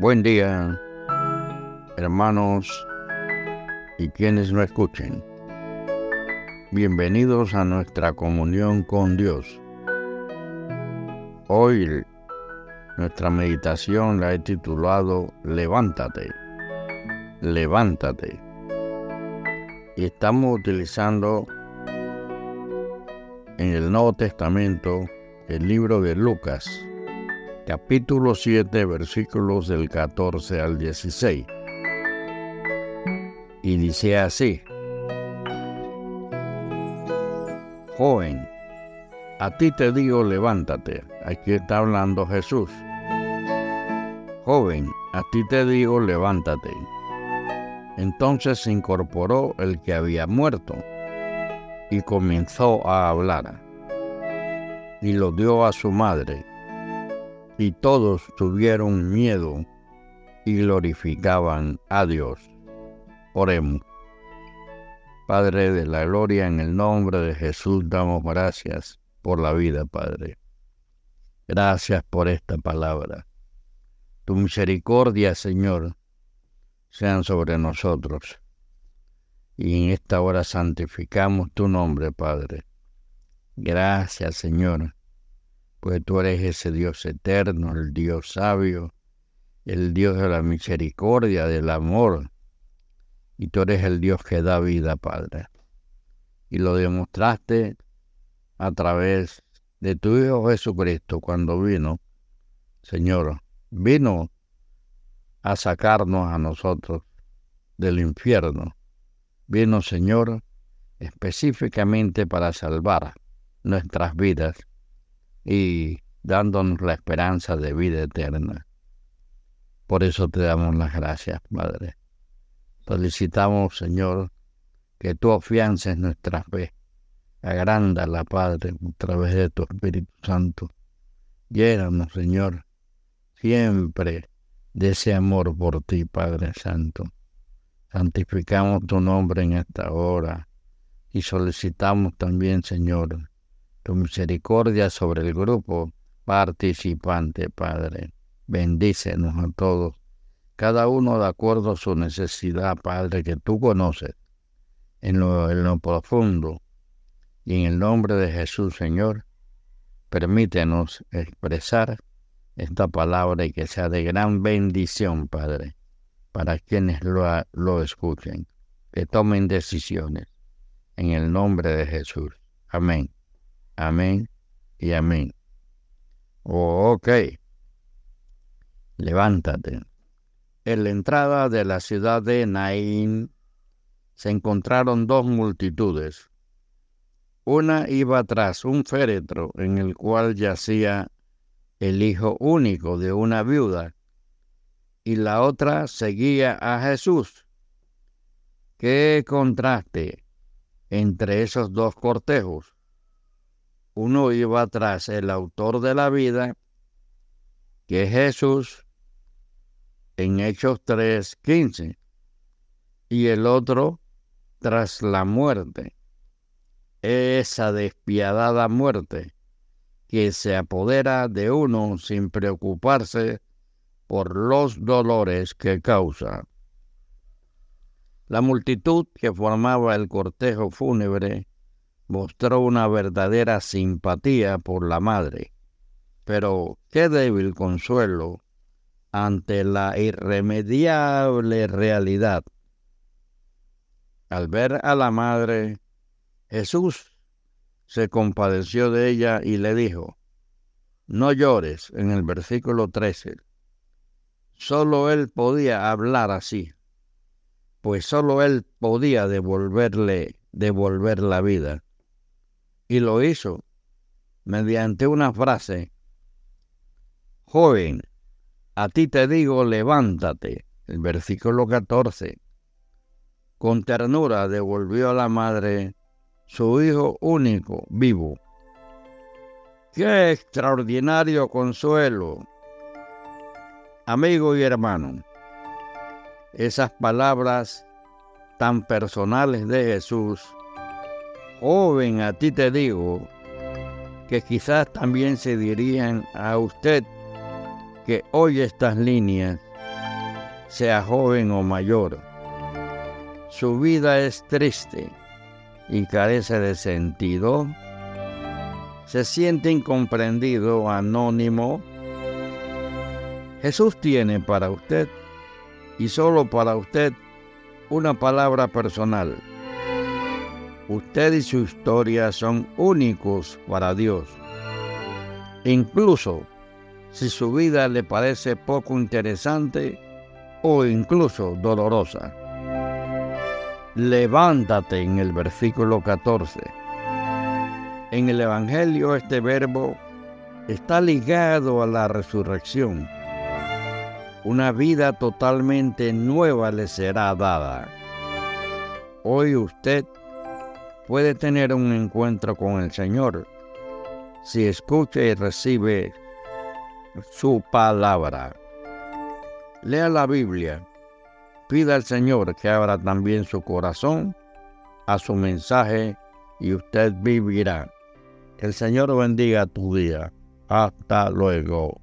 Buen día, hermanos y quienes no escuchen. Bienvenidos a nuestra comunión con Dios. Hoy nuestra meditación la he titulado Levántate, levántate. Y estamos utilizando en el Nuevo Testamento el libro de Lucas, capítulo 7, versículos del 14 al 16. Y dice así, Joven, a ti te digo levántate. Aquí está hablando Jesús. Joven, a ti te digo levántate. Entonces se incorporó el que había muerto y comenzó a hablar. Y lo dio a su madre y todos tuvieron miedo y glorificaban a Dios. Oremos. Padre de la gloria, en el nombre de Jesús damos gracias por la vida, Padre. Gracias por esta palabra. Tu misericordia, Señor, sean sobre nosotros. Y en esta hora santificamos tu nombre, Padre. Gracias, Señor, pues tú eres ese Dios eterno, el Dios sabio, el Dios de la misericordia, del amor, y tú eres el Dios que da vida, Padre. Y lo demostraste a través de tu Hijo Jesucristo cuando vino, Señor, vino a sacarnos a nosotros del infierno. Vino, Señor, específicamente para salvar nuestras vidas y dándonos la esperanza de vida eterna. Por eso te damos las gracias, Padre. Solicitamos, Señor, que tú afiances nuestra fe. la Padre, a través de tu Espíritu Santo. Llénanos, Señor, siempre de ese amor por ti, Padre Santo. Santificamos tu nombre en esta hora y solicitamos también, Señor, tu misericordia sobre el grupo participante, Padre. Bendícenos a todos, cada uno de acuerdo a su necesidad, Padre, que tú conoces en lo, profundo. Y en el nombre de Jesús, Señor, permítenos expresar esta palabra y que sea de gran bendición, Padre, para quienes lo, lo escuchen, que tomen decisiones. En el nombre de Jesús. Amén. Amén y amén. Oh, ok. Levántate. En la entrada de la ciudad de Naín se encontraron dos multitudes. Una iba tras un féretro en el cual yacía el hijo único de una viuda, y la otra seguía a Jesús. ¿Qué contraste entre esos dos cortejos? Uno iba tras el autor de la vida, que es Jesús, en Hechos 3:15, y el otro tras la muerte, esa despiadada muerte que se apodera de uno sin preocuparse por los dolores que causa. La multitud que formaba el cortejo fúnebre mostró una verdadera simpatía por la madre. Pero qué débil consuelo ante la irremediable realidad. Al ver a la madre, Jesús se compadeció de ella y le dijo, no llores en el versículo 13. Solo él podía hablar así, pues solo él podía devolverle, devolver la vida y lo hizo mediante una frase, joven, a ti te digo, levántate, el versículo 14. Con ternura devolvió a la madre su hijo único, vivo. ¡Qué extraordinario consuelo! Amigo y hermano, esas palabras tan personales de Jesús joven, a ti te digo, que quizás también se dirían a usted que oye estas líneas sea joven o mayor. Su vida es triste y carece de sentido. Se siente incomprendido, anónimo. Jesús tiene para usted y solo para usted una palabra personal. Usted y su historia son únicos para Dios. Incluso si su vida le parece poco interesante o incluso dolorosa. Levántate en el versículo 14. En el Evangelio este verbo está ligado a la resurrección. Una vida totalmente nueva le será dada. Hoy usted puede tener un encuentro con el Señor si escucha y recibe su palabra. Lea la Biblia. Pida al Señor que abra también su corazón a su mensaje y usted vivirá. El Señor bendiga tu día. Hasta luego.